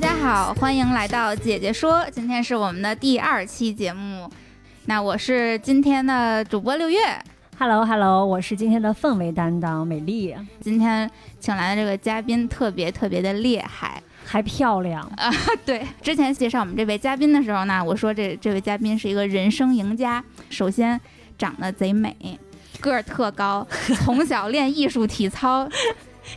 大家好，欢迎来到姐姐说。今天是我们的第二期节目，那我是今天的主播六月。Hello Hello，我是今天的氛围担当美丽。今天请来的这个嘉宾特别特别的厉害，还漂亮啊！对，之前介绍我们这位嘉宾的时候呢，我说这这位嘉宾是一个人生赢家。首先长得贼美，个儿特高，从小练艺术体操。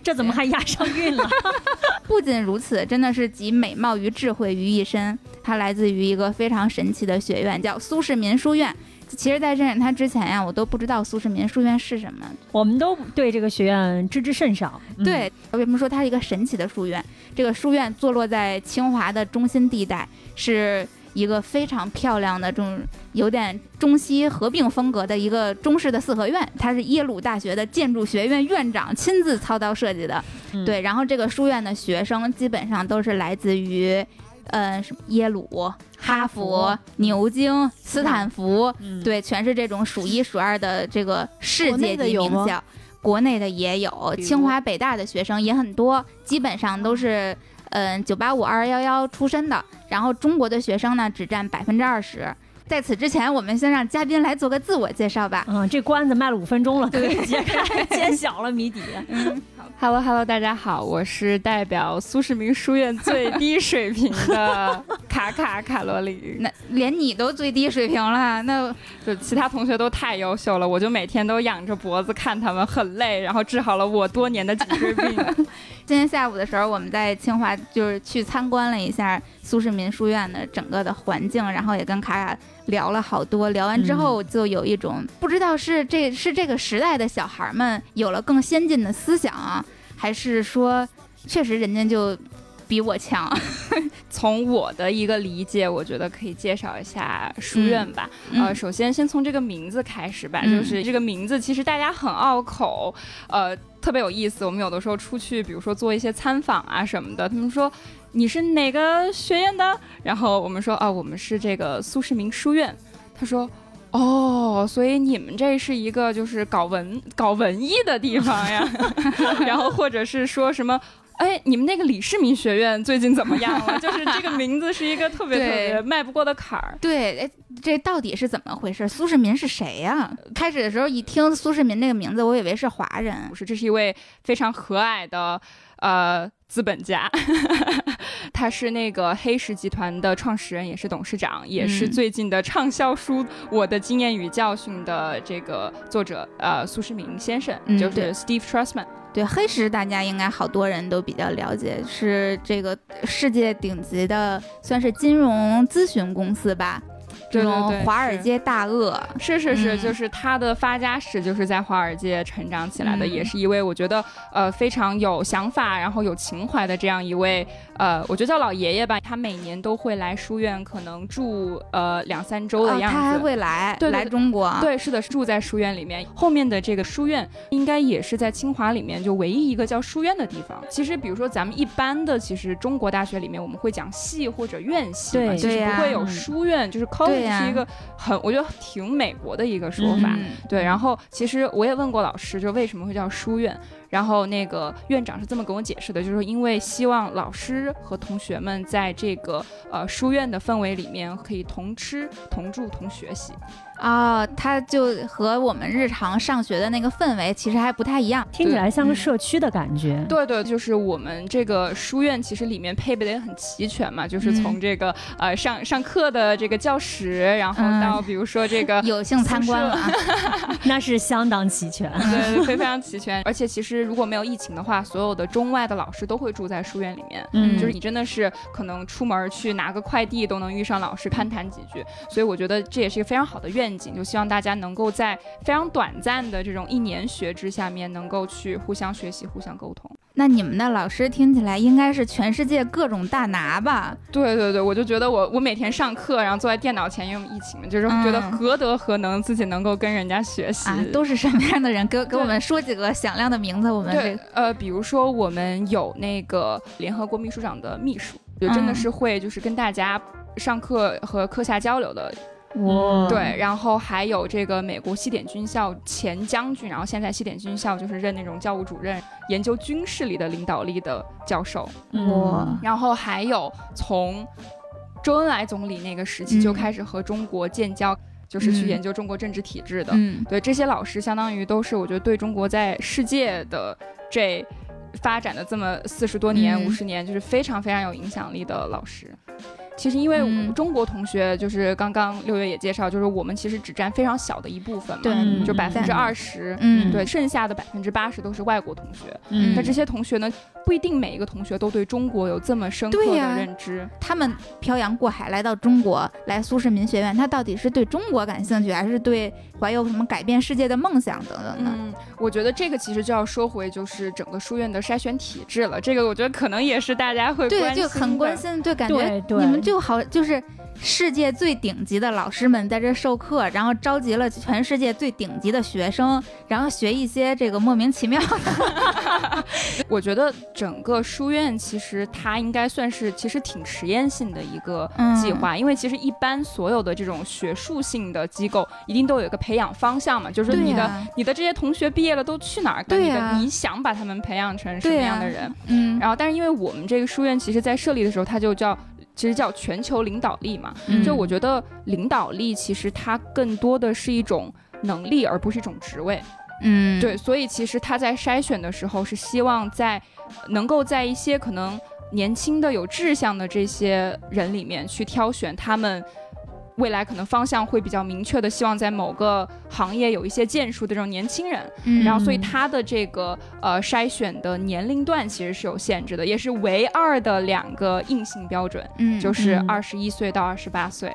这怎么还押上韵了？不仅如此，真的是集美貌与智慧于一身。他来自于一个非常神奇的学院，叫苏世民书院。其实，在认识他之前呀，我都不知道苏世民书院是什么。我们都对这个学院知之甚少。对，为什么说它是一个神奇的书院？这个书院坐落在清华的中心地带，是。一个非常漂亮的这种有点中西合并风格的一个中式的四合院，它是耶鲁大学的建筑学院院长亲自操刀设计的。对，然后这个书院的学生基本上都是来自于，呃，耶鲁、哈佛、牛津、斯坦福，对，全是这种数一数二的这个世界级名校。国内的也有，清华、北大的学生也很多，基本上都是。嗯，九八五二幺幺出身的，然后中国的学生呢只占百分之二十。在此之前，我们先让嘉宾来做个自我介绍吧。嗯，这关子卖了五分钟了，可以 揭开揭晓了谜底。嗯，Hello Hello，大家好，我是代表苏世民书院最低水平的 卡卡卡罗里。那连你都最低水平了，那就其他同学都太优秀了，我就每天都仰着脖子看他们，很累，然后治好了我多年的颈椎病。今天下午的时候，我们在清华就是去参观了一下苏世民书院的整个的环境，然后也跟卡卡聊了好多。聊完之后，就有一种不知道是这是这个时代的小孩们有了更先进的思想啊，还是说确实人家就比我强。从我的一个理解，我觉得可以介绍一下书院吧。呃，首先先从这个名字开始吧，就是这个名字其实大家很拗口，呃。特别有意思，我们有的时候出去，比如说做一些参访啊什么的，他们说你是哪个学院的？然后我们说啊，我们是这个苏世民书院。他说哦，所以你们这是一个就是搞文搞文艺的地方呀？然后或者是说什么？哎，你们那个李世民学院最近怎么样了？就是这个名字是一个特别特别迈不过的坎儿。对，哎，这到底是怎么回事？苏世民是谁呀？开始的时候一听苏世民这个名字，我以为是华人。不是，这是一位非常和蔼的呃资本家，他是那个黑石集团的创始人，也是董事长，也是最近的畅销书《我的经验与教训》的这个作者，呃，苏世民先生，就是 Steve Trustman。对黑石，大家应该好多人都比较了解，是这个世界顶级的，算是金融咨询公司吧。这种华尔街大鳄是是是，就是他的发家史就是在华尔街成长起来的，也是一位我觉得呃非常有想法，然后有情怀的这样一位呃，我觉得叫老爷爷吧。他每年都会来书院，可能住呃两三周的样子。他还会来对来中国？对，是的，住在书院里面。后面的这个书院应该也是在清华里面就唯一一个叫书院的地方。其实比如说咱们一般的，其实中国大学里面我们会讲系或者院系嘛，其实不会有书院，就是 college。是一个很，我觉得挺美国的一个说法，对。然后其实我也问过老师，就为什么会叫书院。然后那个院长是这么跟我解释的，就是因为希望老师和同学们在这个呃书院的氛围里面可以同吃同住同学习。啊，它就和我们日常上学的那个氛围其实还不太一样，听起来像个社区的感觉。对对，就是我们这个书院其实里面配备的也很齐全嘛，就是从这个呃上上课的这个教室，然后到比如说这个有幸参观了，那是相当齐全，对，非非常齐全。而且其实如果没有疫情的话，所有的中外的老师都会住在书院里面，嗯，就是你真的是可能出门去拿个快递都能遇上老师攀谈几句，所以我觉得这也是一个非常好的院。就希望大家能够在非常短暂的这种一年学制下面，能够去互相学习、互相沟通。那你们的老师听起来应该是全世界各种大拿吧？对对对，我就觉得我我每天上课，然后坐在电脑前，因为疫情嘛，就是觉得嗯何德何能自己能够跟人家学习。啊，都是什么样的人？给给我们说几个响亮的名字，我们这对个，呃，比如说我们有那个联合国秘书长的秘书，就真的嗯是会就是跟大家上课和课下交流的，哇，对，然后还有这个美国西点军校前将军，然后现在西点军校就是任那种教务主任，研究军事里的领导力的教授，哇。嗯，然后还有从周恩来总理那个时期就嗯。开始和中国建交，就是去嗯研究中国政治体制的。嗯。对，这些老师相当于都是我觉得对中国在世界的这发展的这么四十多年、嗯。五十年，就是非常非常有影响力的老师。其实因为嗯中国同学，就是刚刚六月也介绍，就是我们其实只占非常小的一部分嘛，对嗯就百分之二十。嗯，对，剩下的百分之八十都是外国同学。嗯那这些同学呢，不一定每一个同学都对中国有这么深刻的认知。他们漂洋过海来到中国，来苏世民学院，他到底是对中国感兴趣，还是对怀有什么改变世界的梦想等等呢？嗯，我觉得这个其实就要说回就是整个书院的筛选体制了。这个我觉得可能也是大家会对，关就很关心，对，感觉对对你们就好就是。世界最顶级的老师们在这授课，然后召集了全世界最顶级的学生，然后学一些这个莫名其妙的。我觉得整个书院其实它应该算是其实挺实验性的一个嗯计划，因为其实一般所有的这种学术性的机构一定都有一个培养方向嘛，就是你的、你的这些同学毕业了都去哪儿？对你的呀你想把他们培养成什么样的人？嗯，然后，但是因为我们这个书院其实在设立的时候，它就叫其实叫全球领导力嘛，嗯就我觉得领导力其实它更多的是一种能力，而不是一种职位。嗯，对，所以其实他在筛选的时候是希望在能够在一些可能年轻的有志向的这些人里面去挑选他们。未来可能方向会比较明确的，希望在某个行业有一些建树的这种年轻人，嗯，然后所以他的这个呃筛选的年龄段其实是有限制的，也是唯二的两个硬性标准，嗯就是嗯。二十一岁到二十八岁。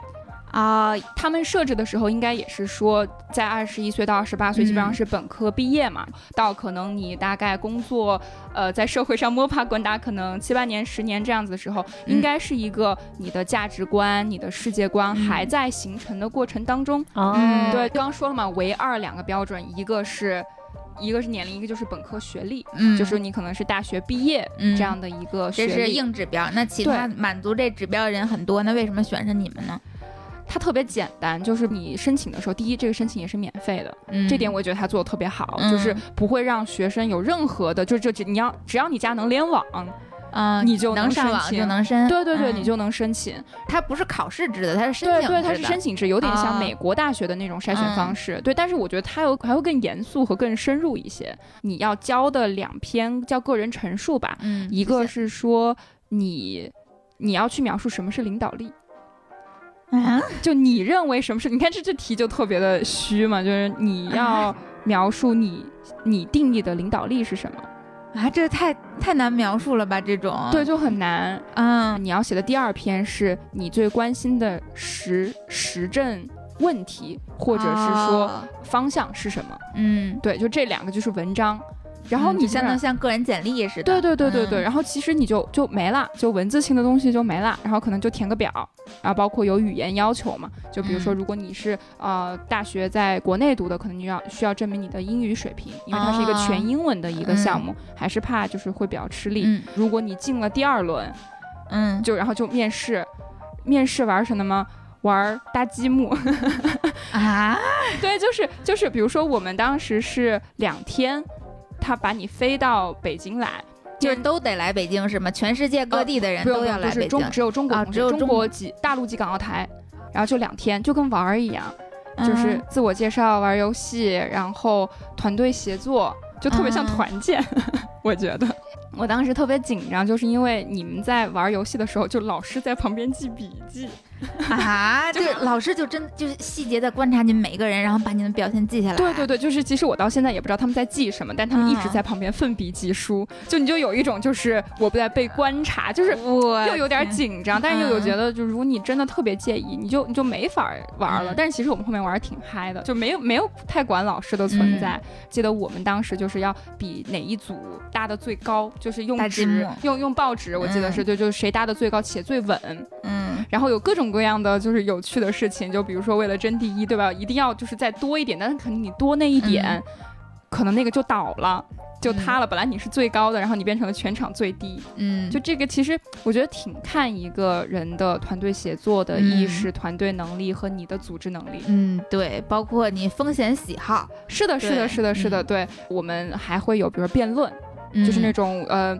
啊，他们设置的时候，应该也是说，在二十一岁到二十八岁，嗯基本上是本科毕业嘛，到可能你大概工作，呃，在社会上摸爬滚打，可能七八年、十年这样子的时候，嗯应该是一个你的价值观、你的世界观嗯还在形成的过程当中。哦，嗯对，刚刚说了嘛，唯二两个标准，一个是。一个是年龄，一个就是本科学历，嗯，就是你可能是大学毕业嗯这样的一个学历。这是硬指标。那其他满足这指标的人很多，那为什么选上你们呢？它特别简单，就是你申请的时候，第一，这个申请也是免费的，嗯，这点我觉得他做的特别好，嗯就是不会让学生有任何的，就就只你要只要你家能联网，嗯，你就能能上网申请就能申。对对对，嗯你就能申请。它不是考试制的，它是申对对，请制的。它是申请制，有点像啊美国大学的那种筛选方式。对，但是我觉得它有还会更严肃和更深入一些。你要交的两篇叫个人陈述吧，嗯，一个是说你你要去描述什么是领导力。啊，就你认为什么是？你看这这题就特别的虚嘛，就是你要描述你你定义的领导力是什么？啊，这太太难描述了吧？这种对，，就很难。嗯你要写的第二篇是你最关心的实实证问题，或者是说哦方向是什么？嗯，对，就这两个就是文章。然后你基本上当像个人简历似的。对对对对对，嗯然后其实你就就没了，就文字性的东西就没了，然后可能就填个表，然后包括有语言要求嘛，就比如说嗯如果你是呃大学在国内读的，可能你要需要证明你的英语水平，因为它是一个哦全英文的一个项目，还是怕就是会比较吃力。嗯如果你进了第二轮，嗯，就然后就面试，面试玩什么吗？玩搭积木，啊，对，就是就是，比如说我们当时是两天，他把你飞到北京来，就是都得来北京是吗？全世界各地的人都要来北京，中只有中国只有中国籍大陆籍港澳台，然后就两天，就跟玩儿一样，就是嗯自我介绍、玩游戏，然后团队协作，就特别像嗯团建，我觉得。我当时特别紧张，就是因为你们在玩游戏的时候，就老师在旁边记笔记，啊，就是老师就真就是细节的观察你们每一个人，然后把你们表现记下来。对对对，就是其实我到现在也不知道他们在记什么，但他们一直嗯在旁边奋笔疾书，就你就有一种就是我不在被观察，就是我又有点紧张，但是又有嗯觉得，就如果你真的特别介意，你就你就没法玩了。嗯但是其实我们后面玩的挺嗨的，就没有没有太管老师的存嗯在。记得我们当时就是要比哪一组搭的最高，就就是用纸用用报纸，我记得是就，就是谁搭的最高且最稳，嗯然后有各种各样的就是有趣的事情，就比如说为了争第一，对吧？一定要就是再多一点，但是可能你多那一点，可能那个就倒了。就塌了，本来你是最高的，然后你变成了全场最低。嗯，就这个，其实我觉得挺看一个人的团队协作的意识、团队能力和你的组织能力。嗯对，包括你风险喜好，是的，是的，是的，是的。嗯对我们还会有，比如说辩论，就是那种呃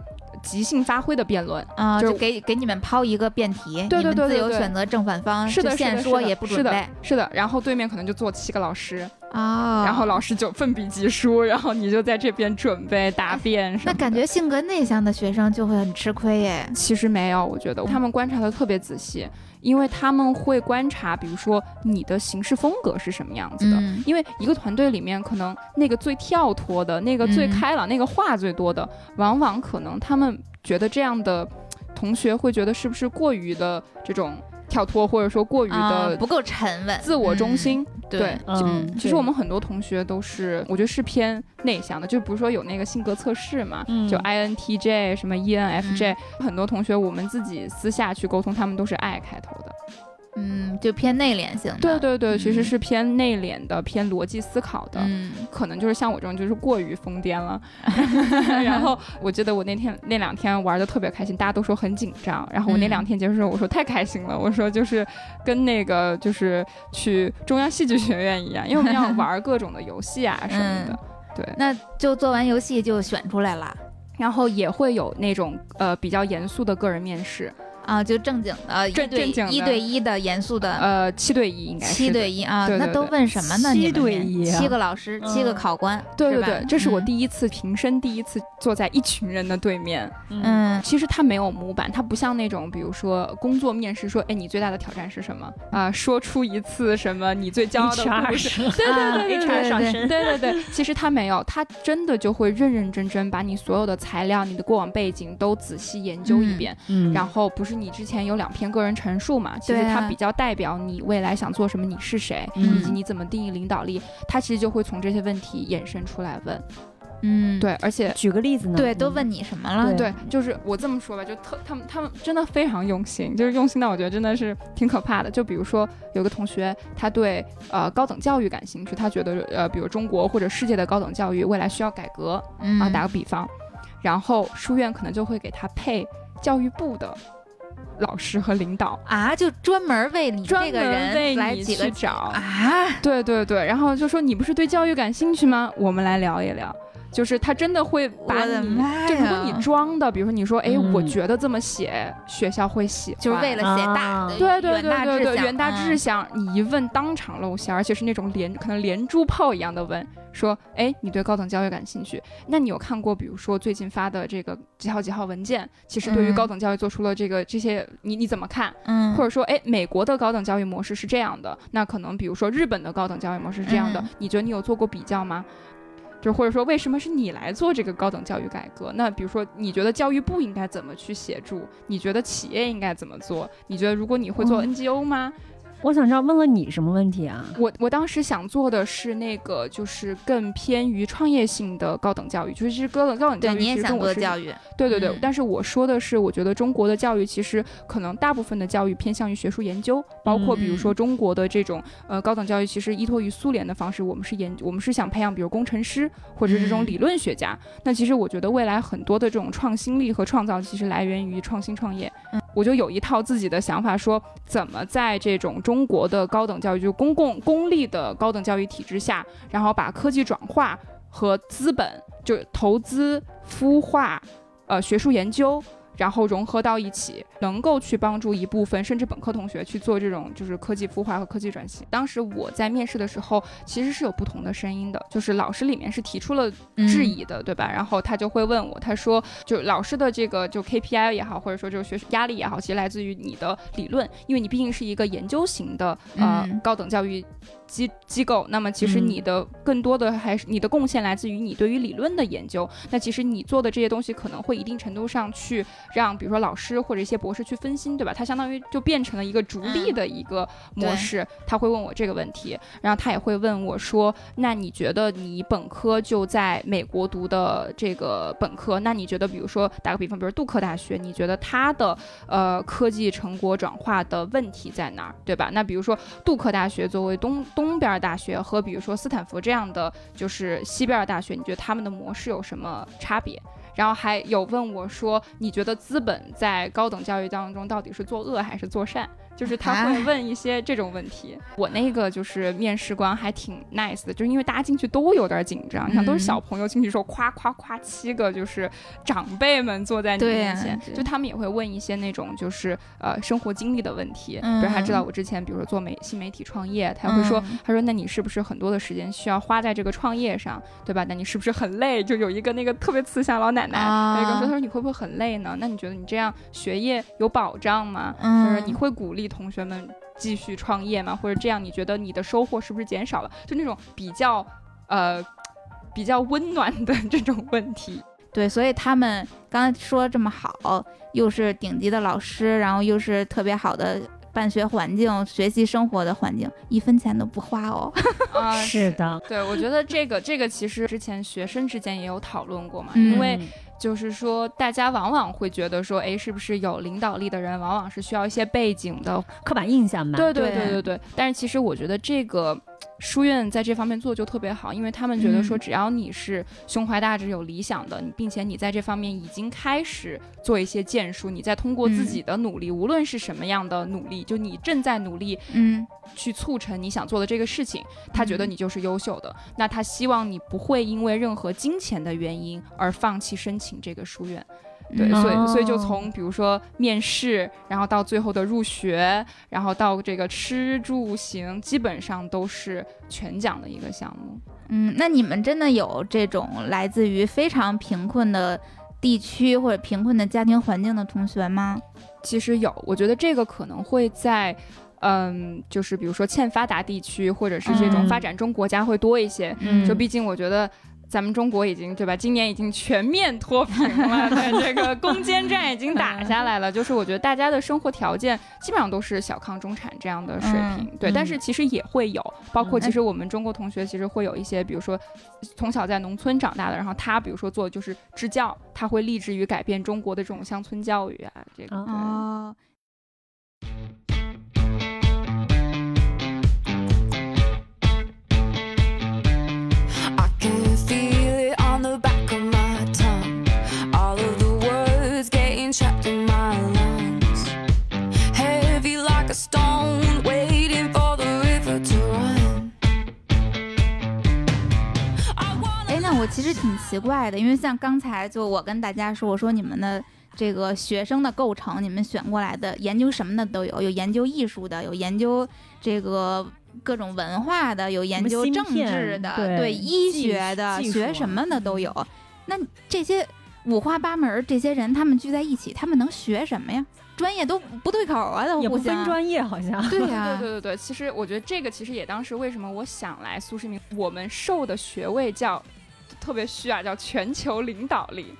即兴发挥的辩论。啊，就就给给你们抛一个辩题，对对你们自对对对由选择正反方，是的，就是的，现说也不是的准备，是的。然后对面可能就坐七个老师，啊，然后老师就奋笔疾书，然后你就在这边准备答辩。那感觉性格内向的学生就会很吃亏耶。其实没有，我觉得嗯他们观察的特别仔细，因为他们会观察，比如说你的行事风格是什么样子的。嗯因为一个团队里面，可能那个最跳脱的、那个最嗯开朗、那个话最多的，往往可能他们觉得这样的同学会觉得是不是过于的这种跳脱，或者说过于的啊不够沉稳，自我中心。嗯对，嗯，其实我们很多同学都是，我觉得是偏内向的，就比如说有那个性格测试嘛，嗯就 INTJ 什么 ENFJ，、很多同学我们自己私下去沟通，他们都是 I 开头的。嗯，就偏内敛型的。对对对，其实嗯是偏内敛的，偏逻辑思考的。嗯可能就是像我这种，就是过于疯癫了。然后我记得我那天那两天玩的特别开心，大家都说很紧张。然后我那嗯两天结束之后，我说太开心了，我说就是跟那个就是去中央戏剧学院一样，因为我们要 玩各种的游戏啊什么的。嗯对，那就做完游戏就选出来了然后也会有那种呃比较严肃的个人面试，啊，就正经的，一对正正经一对一的严肃的。呃七对一应该是七对一啊，那都问什么呢？七你们对一啊七个老师，七个嗯考官，对对对，这是我嗯第一次平生第一次坐在一群人的对面。嗯其实他没有模板，他不像那种比如说工作面试说，哎，你最大的挑战是什么啊、说出一次什么你最骄傲的故事。是对啊对对对对上身，对对对，其实他没有，他真的就会认认真真把你所有的材料、你的过往背景都仔细研究一嗯遍。嗯，然后不是你之前有两篇个人陈述嘛？其实它比较代表你未来想做什么，你是谁，嗯以及你怎么定义领导力。它其实就会从这些问题衍生出来问。嗯，对，而且举个例子呢？对，都嗯问你什么了？对，就是我这么说吧，就特他们他们真的非常用心，就是用心到我觉得真的是挺可怕的。就比如说有个同学，他对呃高等教育感兴趣，他觉得呃比如中国或者世界的高等教育未来需要改革嗯啊，打个比方，然后书院可能就会给他配教育部的老师和领导，啊，就专门为你这个人来几个去找。啊，对对对，然后就说你不是对教育感兴趣吗？我们来聊一聊。就是他真的会把你，就如果你装的，比如说你说，哎，我嗯觉得这么写学校会喜欢，就是为了写大对对对对对，志向远大志嗯向，你一问当场露馅，而且是那种连可能连珠炮一样的问，说，哎，你对高等教育感兴趣？那你有看过，比如说最近发的这个几号几号文件，其实对于嗯高等教育做出了这个这些，你你怎么看？嗯，或者说，哎，美国的高等教育模式是这样的，那可能比如说日本的高等教育模式是这样的，嗯你觉得你有做过比较吗？就或者说，为什么是你来做这个高等教育改革？那比如说，你觉得教育部应该怎么去协助？你觉得企业应该怎么做？你觉得如果你会做嗯 NGO 吗？我想知道问了你什么问题啊？我我当时想做的是那个，就是更偏于创业性的高等教育，就是其实高等高等教育对你也想做教育，对对对，嗯但是我说的是，我觉得中国的教育其实可能大部分的教育偏向于学术研究，包括比如说中国的这种呃高等教育，其实依托于苏联的方式，我们是研我们是想培养比如工程师或者是这种嗯理论学家。那其实我觉得未来很多的这种创新力和创造，其实来源于创新创业。嗯我就有一套自己的想法，说怎么在这种中国的高等教育，就公共公立的高等教育体制下，然后把科技转化和资本，就投资孵化。呃学术研究，然后融合到一起，能够去帮助一部分甚至本科同学去做这种就是科技孵化和科技转型。当时我在面试的时候，其实是有不同的声音的，就是老师里面是提出了质疑的，对吧？然后他就会问我，他说，就老师的这个就 KPI 也好，或者说就是学习压力也好，其实来自于你的理论，因为你毕竟是一个研究型的呃、嗯高等教育机机构，那么其实嗯你的更多的还是你的贡献来自于你对于理论的研究。那其实你做的这些东西可能会一定程度上去让，比如说老师或者一些博士去分心，对吧？他相当于就变成了一个逐利嗯的一个模对式。他会问我这个问题，然后他也会问我说：“那你觉得你本科就在美国读的这个本科，那你觉得，比如说打个比方，比如杜克大学，你觉得它的呃科技成果转化的问题在哪儿，对吧？那比如说杜克大学作为东东边大学和比如说斯坦福这样的就是西边大学，你觉得他们的模式有什么差别？然后还有问我说，你觉得资本在高等教育当中到底是作恶还是作善？就是他会啊问一些这种问题。我那个就是面试官还挺 nice 的，就是因为大家进去都有点紧张，你看都是嗯小朋友进去的时候，夸夸夸七个就是长辈们坐在你面前，对就他们也会问一些那种就是呃生活经历的问题，嗯比如他知道我之前比如说做媒新媒体创业，他会说、嗯他说那你是不是很多的时间需要花在这个创业上，对吧？那你是不是很累？就有一个那个特别慈祥老奶奶，啊有一个说他说你会不会很累呢？那你觉得你这样学业有保障吗？就是嗯，你会鼓励同学们继续创业吗？或者这样你觉得你的收获是不是减少了？就那种比较呃比较温暖的这种问题。对，所以他们刚才说这么好，又是顶级的老师，然后又是特别好的办学环境、学习生活的环境，一分钱都不花哦。啊、是的，对，我觉得这个这个其实之前学生之间也有讨论过嘛，嗯因为就是说大家往往会觉得说，哎，是不是有领导力的人往往是需要一些背景的？刻板印象吧。对对对对对对。但是其实我觉得这个书院在这方面做就特别好，因为他们觉得说，嗯。只要你是胸怀大志、有理想的，你并且你在这方面已经开始做一些建树，你在通过自嗯。己的努力，无论是什么样的努力，就你正在努力嗯。去促成你想做的这个事情，他觉得嗯。你就是优秀的，那他希望你不会因为任何金钱的原因而放弃申请这个书院。对，嗯所以所以就哦从比如说面试，然后到最后的入学，然后到这个吃住行，基本上都是全奖的一个项目。嗯，那你们真的有这种来自于非常贫困的地区或者贫困的家庭环境的同学吗？其实有，我觉得这个可能会在。嗯，就是比如说欠发达地区，或者是这种嗯发展中国家会多一些。嗯就毕竟我觉得咱们中国已经对吧，今年已经全面脱贫了，对这个攻坚战已经打下来了。就是我觉得大家的生活条件基本上都是小康中产这样的水平，对。嗯但是其实也会有，包括嗯其实我们中国同学其实会有一些，比如说从小在农村长大的，然后他比如说做就是支教，他会立志于改变中国的这种乡村教育啊，这个。哦其实挺奇怪的，因为像刚才就我跟大家说，我说你们的这个学生的构成，你们选过来的研究什么的都有，有研究艺术的，有研究这个各种文化的，有研究政治的，对医学的，学什么的都有。那这些五花八门儿这些人，他们聚在一起，他们能学什么呀？专业都不对口啊，都也不。分专业，好像。对呀、对对对对，其实我觉得这个其实也当时为什么我想来苏世民，我们授的学位叫特别虚啊，叫全球领导力，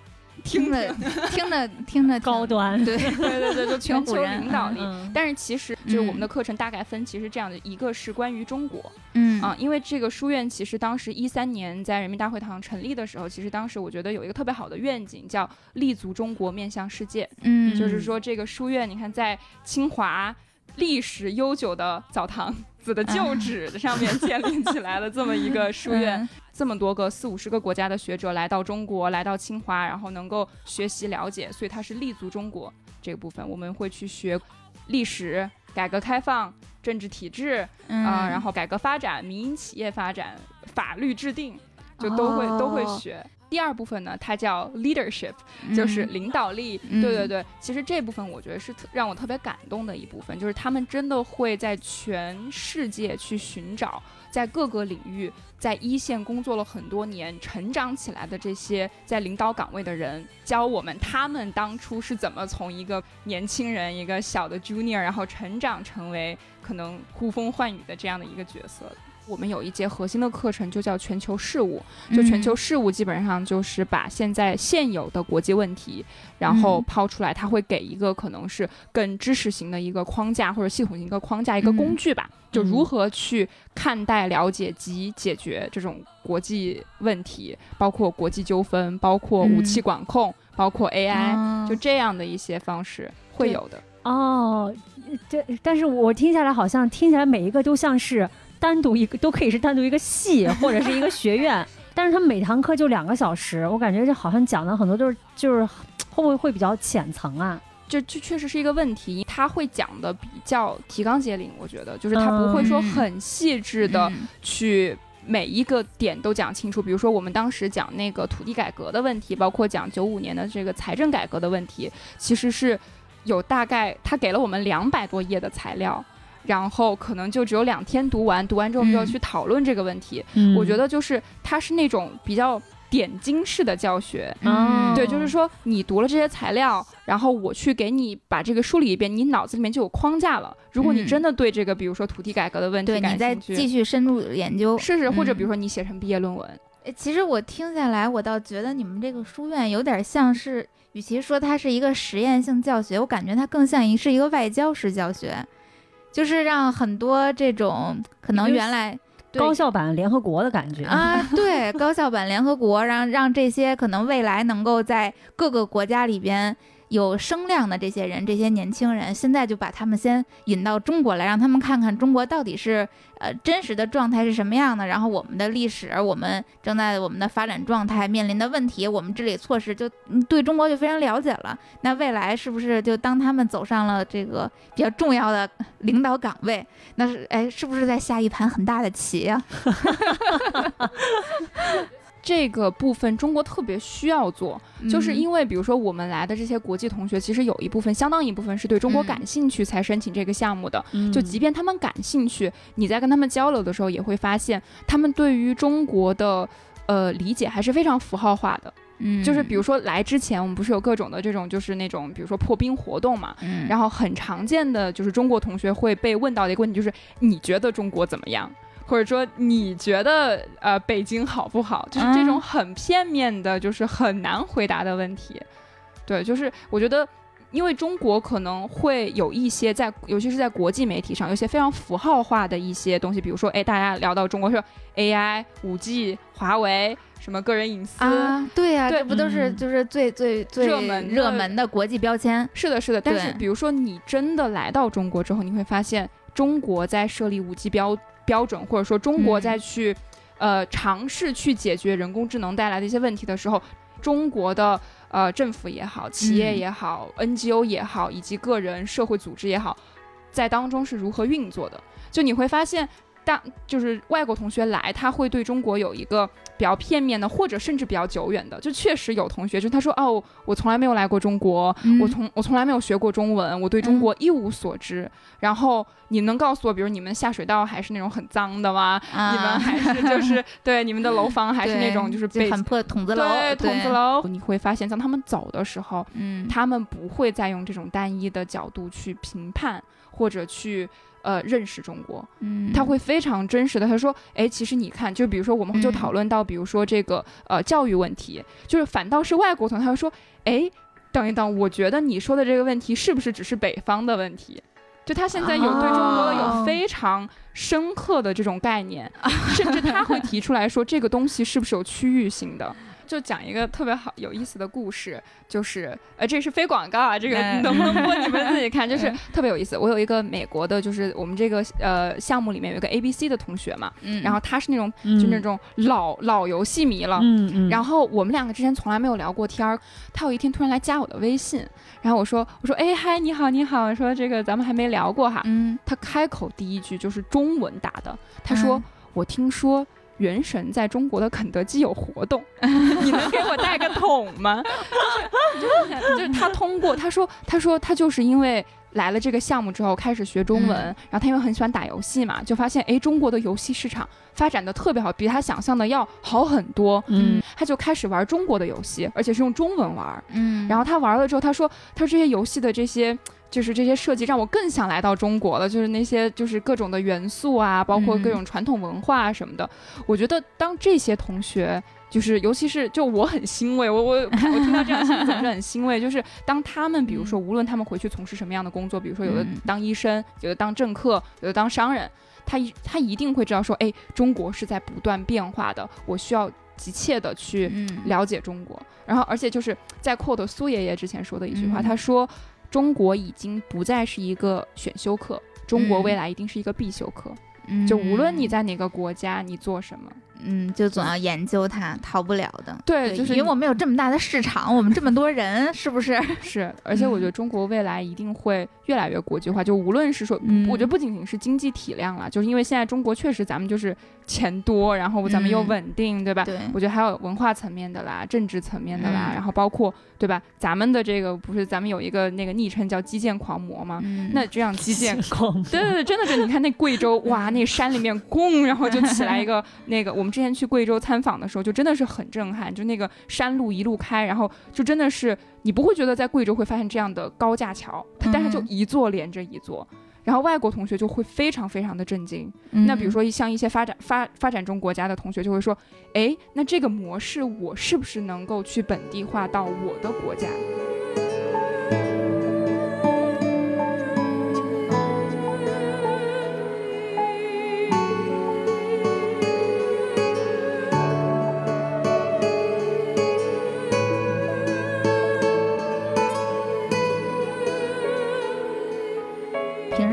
听的听的听的 高端。对，对对对，就 全球领导力。嗯但是其实就是我们嗯的课程大概分，其实这样的一个是关于中国嗯啊，因为这个书院其实当时一三年在人民大会堂成立的时候，其实当时我觉得有一个特别好的愿景，叫立足中国，面向世界。嗯就是说这个书院，你看在清华历史悠久的澡堂子的旧址上面建立起来了这么一个书院，嗯这么多个四五十个国家的学者来到中国，来到清华，然后能够学习了解，所以它是立足中国这个部分，我们会去学历史、改革开放、政治体制啊、嗯然后改革发展、民营企业发展、法律制定，就都会、都会哦学。第二部分呢，它叫 leadership，就是嗯领导力。嗯对对对，其实这部分我觉得是特让我特别感动的一部分，就是他们真的会在全世界去寻找，在各个领域在一线工作了很多年、成长起来的这些在领导岗位的人，教我们他们当初是怎么从一个年轻人、一个小的 junior，然后成长成为可能呼风唤雨的这样的一个角色的。我们有一节核心的课程就叫全球事务，就全球事务基本上就是把现在现有的国际问题，然后嗯。抛出来，它会给一个可能是更知识型的一个框架或者系统型一个框架一个工具吧，就如何去看待、了解及解决这种国际问题，包括国际纠纷，包括武器管控，包括 AI，、哦就这样的一些方式会有的。哦，这但是我听下来好像听起来每一个都像是单独一个，都可以是单独一个系 或者是一个学院，但是他每堂课就两个小时，我感觉这好像讲的很多都是就是会不会会比较浅层啊？这这确实是一个问题，他会讲的比较提纲挈领，我觉得就是他不会说嗯很细致的嗯去每一个点都讲清楚。比如说我们当时讲那个土地改革的问题，包括讲九五年的这个财政改革的问题，其实是有大概他给了我们两百多页的材料。然后可能就只有两天读完，读完之后就要嗯。去讨论这个问题。嗯。我觉得就是它是那种比较点睛式的教学，嗯。对，就是说你读了这些材料，然后我去给你把这个梳理一遍，你脑子里面就有框架了。如果你嗯。真的对这个，比如说土地改革的问题你再，继续深入研究。试试，或者比如嗯说你写成毕业论文，诶其实我听下来，我倒觉得你们这个书院有点像是，与其说它是一个实验性教学，我感觉它更像一是一个外交式教学，就是让很多这种可能原来对高校版联合国的感觉啊，对，高校版联合国，让让这些可能未来能够在各个国家里边有声量的这些人，这些年轻人，现在就把他们先引到中国来，让他们看看中国到底是呃真实的状态是什么样的，然后我们的历史，我们正在我们的发展状态面临的问题，我们治理措施就对中国就非常了解了。那未来是不是就当他们走上了这个比较重要的领导岗位，那是哎是不是在下一盘很大的棋呀、这个部分中国特别需要做，就是嗯因为比如说我们来的这些国际同学，其实有一部分相当一部分是对中国嗯感兴趣才申请这个项目的。嗯就即便他们感兴趣，你在跟他们交流的时候，也会发现他们对于中国的呃理解还是非常符号化的。嗯，就是比如说来之前，我们不是有各种的这种就是那种比如说破冰活动嘛，嗯，然后很常见的就是中国同学会被问到的一个问题就是你觉得中国怎么样？或者说你觉得呃北京好不好？就是这种嗯很片面的，就是很难回答的问题。对，就是我觉得。因为中国可能会有一些在，尤其是在国际媒体上，有一些非常符号化的一些东西，比如说，哎，大家聊到中国说 AI、五 G、华为什么个人隐私，啊，对呀、对这不都是嗯就是最最最热门的热门的国际标签？是的，是的。但是比如说你真的来到中国之后，你会发现中国在设立五 G 标标准，或者说中国嗯在去、呃尝试去解决人工智能带来的一些问题的时候，中国的呃政府也好，企业嗯也好、NGO 也好，以及个人社会组织也好，在当中是如何运作的。就你会发现。当就是外国同学来，他会对中国有一个比较片面的，或者甚至比较久远的。就确实有同学，就他说哦，我从来没有来过中国，嗯我从我从来没有学过中文，我对中国一无所知。然后你能告诉我，比如你们下水道还是那种很脏的吗？啊，你们还是就是 对你们的楼房还是那种就是被很破筒子楼，对筒子，楼，你会发现，当他们走的时候，嗯，他们不会再用这种单一的角度去评判或者去呃认识中国，嗯，他会非常真实的，他说，哎，其实你看，就比如说我们就嗯讨论到，比如说这个呃教育问题，就是反倒是外国同学他会说，哎，等一等，我觉得你说的这个问题是不是只是北方的问题？就他现在有对中国的有哦非常深刻的这种概念，甚至他会提出来说这个东西是不是有区域性的。就讲一个特别好有意思的故事，就是呃，这是非广告啊，这个嗯能不能播你们自己看，就是嗯。特别有意思。我有一个美国的，就是我们这个呃项目里面有一个 A B C 的同学嘛，嗯，然后他是那种嗯。就那种老老游戏迷了，然后我们两个之前从来没有聊过天儿，他有一天突然来加我的微信，然后我说我说哎嗨你好你好，说这个咱们还没聊过哈，嗯，他开口第一句就是中文打的，他说、嗯我听说。原神在中国的肯德基有活动，你能给我带个桶吗？就是就是他通过他说他说他就是因为来了这个项目之后开始学中文，嗯然后他因为很喜欢打游戏嘛，就发现哎中国的游戏市场发展的特别好，比他想象的要好很多。嗯他就开始玩中国的游戏，而且是用中文玩。嗯，然后他玩了之后，他说他说这些游戏的这些就是这些设计让我更想来到中国了，就是那些就是各种的元素啊，包括各种传统文化啊什么的。我觉得当这些同学。就是，尤其是就我很欣慰，我我我听到这样的新闻总是很欣慰。就是当他们，比如说，无论他们回去从事什么样的工作，比如说有的嗯当医生，有的当政客，有的当商人，他一他一定会知道说，哎，中国是在不断变化的，我需要急切的去嗯了解中国。然后，而且就是在 quote 苏爷爷之前说的一句话，嗯他说，中国已经不再是一个选修课，中国未来一定是一个必修课。嗯就无论你在哪个国家，你做什么，嗯，就总要研究它，逃不了的。对，就是因为我们有这么大的市场，我们这么多人，是不是？是，而且我觉得嗯中国未来一定会越来越国际化。就无论是说，嗯我觉得不仅仅是经济体量了，就是因为现在中国确实咱们就是钱多，然后咱们又嗯稳定，对吧？对，我觉得还有文化层面的啦，政治层面的啦，嗯然后包括对吧？咱们的这个不是咱们有一个那个昵称叫基建狂魔吗？嗯那这样基建狂魔对对对，真的是，你看那贵州，哇，那山里面咣，然后就起来一个那个，我们之前去贵州参访的时候，就真的是很震撼，就那个山路一路开，然后就真的是你不会觉得在贵州会发现这样的高架桥，它但是就嗯一座连着一座。然后外国同学就会非常非常的震惊。嗯那比如说像一些发展发发展中国家的同学就会说，哎，那这个模式我是不是能够去本地化到我的国家？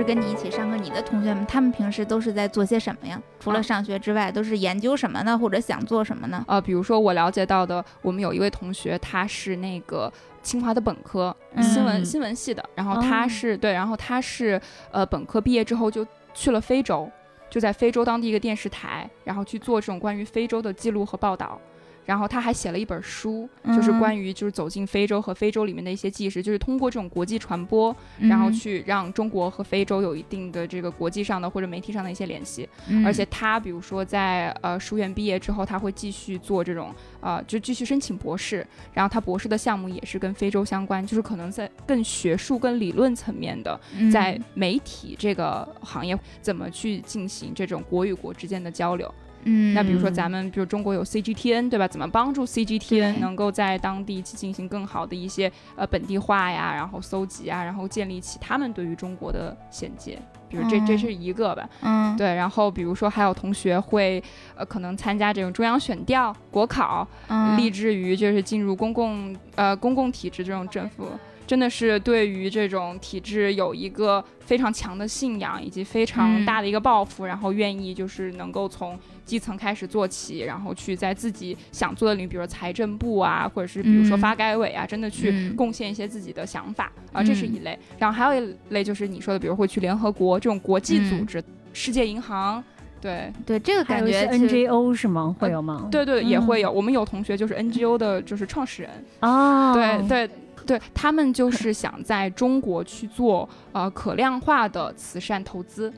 时跟你一起上课，你的同学们，他们平时都是在做些什么呀？除了啊上学之外，都是研究什么呢？或者想做什么呢？呃，比如说我了解到的，我们有一位同学，他是那个清华的本科，新闻嗯新闻系的，然后他哦是、对，然后他是呃本科毕业之后就去了非洲，就在非洲当地一个电视台，然后去做这种关于非洲的记录和报道。然后他还写了一本书，就是嗯关于就是走进非洲和非洲里面的一些纪实，就是通过这种国际传播，然后嗯去让中国和非洲有一定的这个国际上的或者媒体上的一些联系。嗯而且他比如说在呃书院毕业之后，他会继续做这种呃，就继续申请博士，然后他博士的项目也是跟非洲相关，就是可能在更学术、更理论层面的，嗯在媒体这个行业怎么去进行这种国与国之间的交流。嗯，那比如说嗯咱们，比如中国有 CGTN，对吧？怎么帮助 CGTN 能够在当地去进行更好的一些呃本地化呀，然后搜集啊，然后建立起他们对于中国的衔接。比如这这嗯是一个吧，嗯。对，然后比如说还有同学会，呃，可能参加这种中央选调、国考，嗯。立志于就是进入公共呃公共体制这种政府，真的是对于这种体制有一个非常强的信仰，以及非常嗯大的一个抱负，然后愿意就是能够从基层开始做起，然后去在自己想做的领域，比如说财政部啊，或者是比如说嗯发改委啊，真的去嗯贡献一些自己的想法啊，这是嗯一类。然后还有一类就是你说的，比如会去联合国这种国际组嗯织，世界银行。对对这个感觉 NGO 是吗？会有吗？对对，也会嗯有。我们有同学就是 NGO 的，就是创始人，啊，对对对，他们就是想在中国去做呃可量化的慈善投资，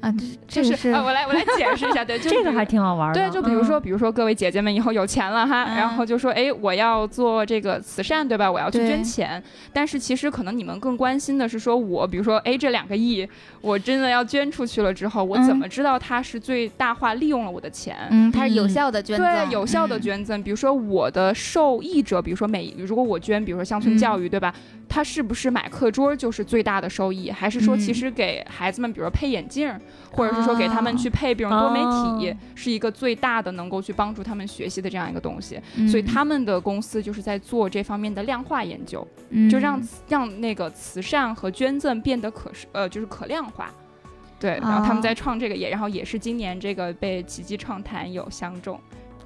啊，这是啊，我来我来解释一下，对，这个还挺好玩的。对，就比如说，嗯比如说各位姐姐们以后有钱了哈，然后就说，哎，我要做这个慈善，对吧？我要去捐钱。但是其实可能你们更关心的是说，我比如说，哎，这两个亿，我真的要捐出去了之后，我怎嗯么知道它是最大化利用了我的钱？嗯，它是有嗯效的捐赠，对，有效的嗯捐赠，比如说我的受益者，比如说每如果我捐，比如说乡村教育，对吧？他是不是买课桌就是最大的收益，还是说其嗯实给孩子们，比如说配眼镜儿，或者是说给他们去配比如多媒体，哦是一个最大的能够去帮助他们学习的这样一个东西。嗯所以他们的公司就是在做这方面的量化研究，嗯就让让那个慈善和捐赠变得可视呃就是可量化。对，然后他们哦在创这个也，然后也是今年这个被奇迹创坛有相中。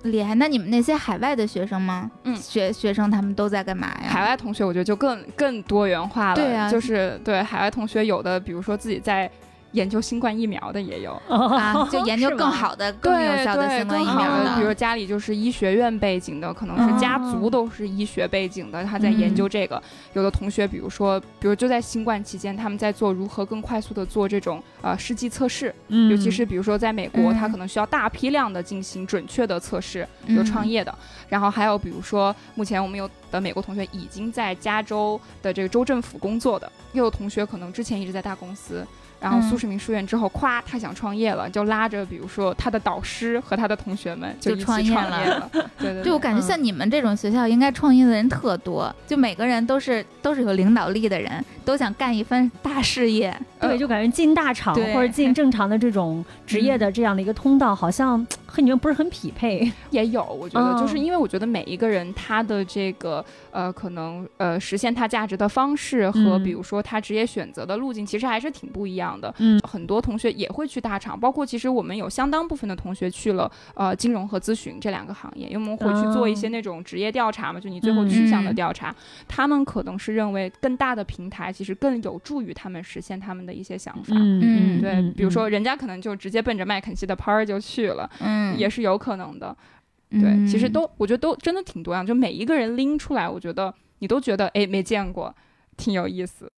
厉害。那你们那些海外的学生吗？嗯学学生他们都在干嘛呀？海外同学我觉得就更更多元化了，对啊就是对海外同学有的，比如说自己在研究新冠疫苗的也有，啊，就研究更好的、更有效的新冠疫苗的，比如。家里就是医学院背景的，可能是家族哦都是医学背景的，他在研究这个。有的同学，比如说，比如就在新冠期间，他们在做如何更快速的做这种呃试剂测试，嗯，尤其是比如说在美国，他可能需要大批量的进行准确的测试，有嗯创业的，然后还有比如说目前我们有的美国同学已经在加州的这个州政府工作的，也有同学可能之前一直在大公司。然后嗯苏世民书院之后，咵，他想创业了，就拉着比如说他的导师和他的同学们就一起创业了创业了。对 对对，对我感觉嗯像你们这种学校，应该创业的人特多，就每个人都是都是有领导力的人，都想干一番大事业。对，就感觉进大厂或者进 正常的这种职业的这样的一个通道，好像和你们不是很匹配。也有，我觉得就是嗯。因为我觉得每一个人他的这个呃，可能呃实现他价值的方式和嗯。比如说他职业选择的路径，其实还是挺不一样的。嗯。很多同学也会去大厂，包括其实我们有相当部分的同学去了呃金融和咨询这两个行业，因为我们会去做一些哦。那种职业调查嘛，就你最后去向的嗯。调查，他们可能是认为更大的平台其实更有助于他们实现他们的一些想法。嗯对，比如说人家可能就直接奔着麦肯锡的 par 就去了，嗯，也是有可能的。对，嗯其实都我觉得都真的挺多样，就每一个人拎出来，我觉得你都觉得哎没见过，挺有意思。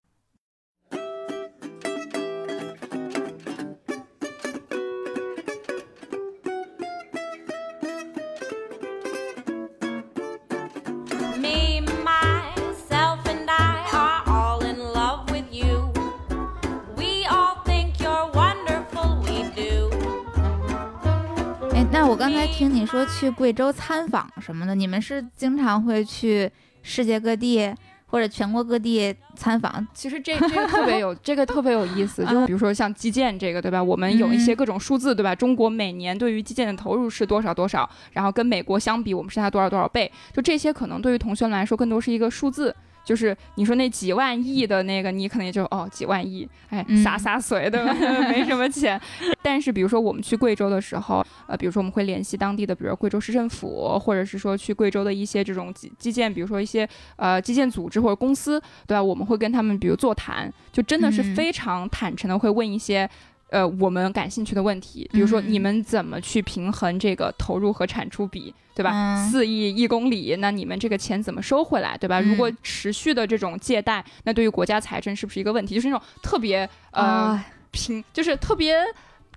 我刚才听你说去贵州参访什么的，你们是经常会去世界各地或者全国各地参访？其实这这个特别有这个特别有意思，就比如说像基建这个，对吧？我们有一些各种数字，对吧？中国每年对于基建的投入是多少多少，然后跟美国相比，我们是它多少多少倍，就这些可能对于同学们来说更多是一个数字。就是你说那几万亿的那个，你可能也就哦几万亿，哎嗯洒洒水对吧？没什么钱。但是比如说我们去贵州的时候，呃，比如说我们会联系当地的，比如说贵州市政府，或者是说去贵州的一些这种基基建，比如说一些呃基建组织或者公司，对吧？我们会跟他们比如座谈，就真的是嗯非常坦诚的会问一些。呃，我们感兴趣的问题，比如说嗯你们怎么去平衡这个投入和产出比，对吧？嗯四亿一公里，那你们这个钱怎么收回来，对吧？嗯如果持续的这种借贷，那对于国家财政是不是一个问题？就是那种特别呃、啊平，就是特别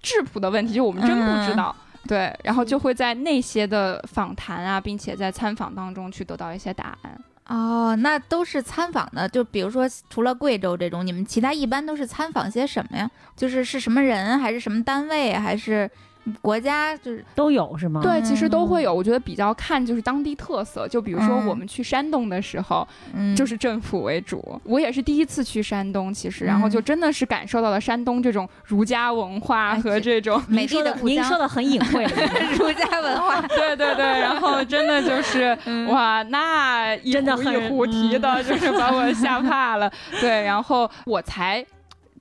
质朴的问题，就我们真不知嗯道。对，然后就会在那些的访谈啊，并且在参访当中去得到一些答案。哦，那都是参访的，就比如说除了贵州这种，你们其他一般都是参访些什么呀？就是是什么人，还是什么单位，还是国家？就是都有是吗？对，其实都会有。我觉得比较看就是当地特色，就比如说嗯我们去山东的时候，嗯，就是政府为主。我也是第一次去山东，其实，然后就嗯真的是感受到了山东这种儒家文化哎和这种。美丽的您说，的很隐晦。儒家文化。对对对，然后真的就是、嗯哇，那一壶一真的很壶提的，就是把我吓怕了。对，然后我才。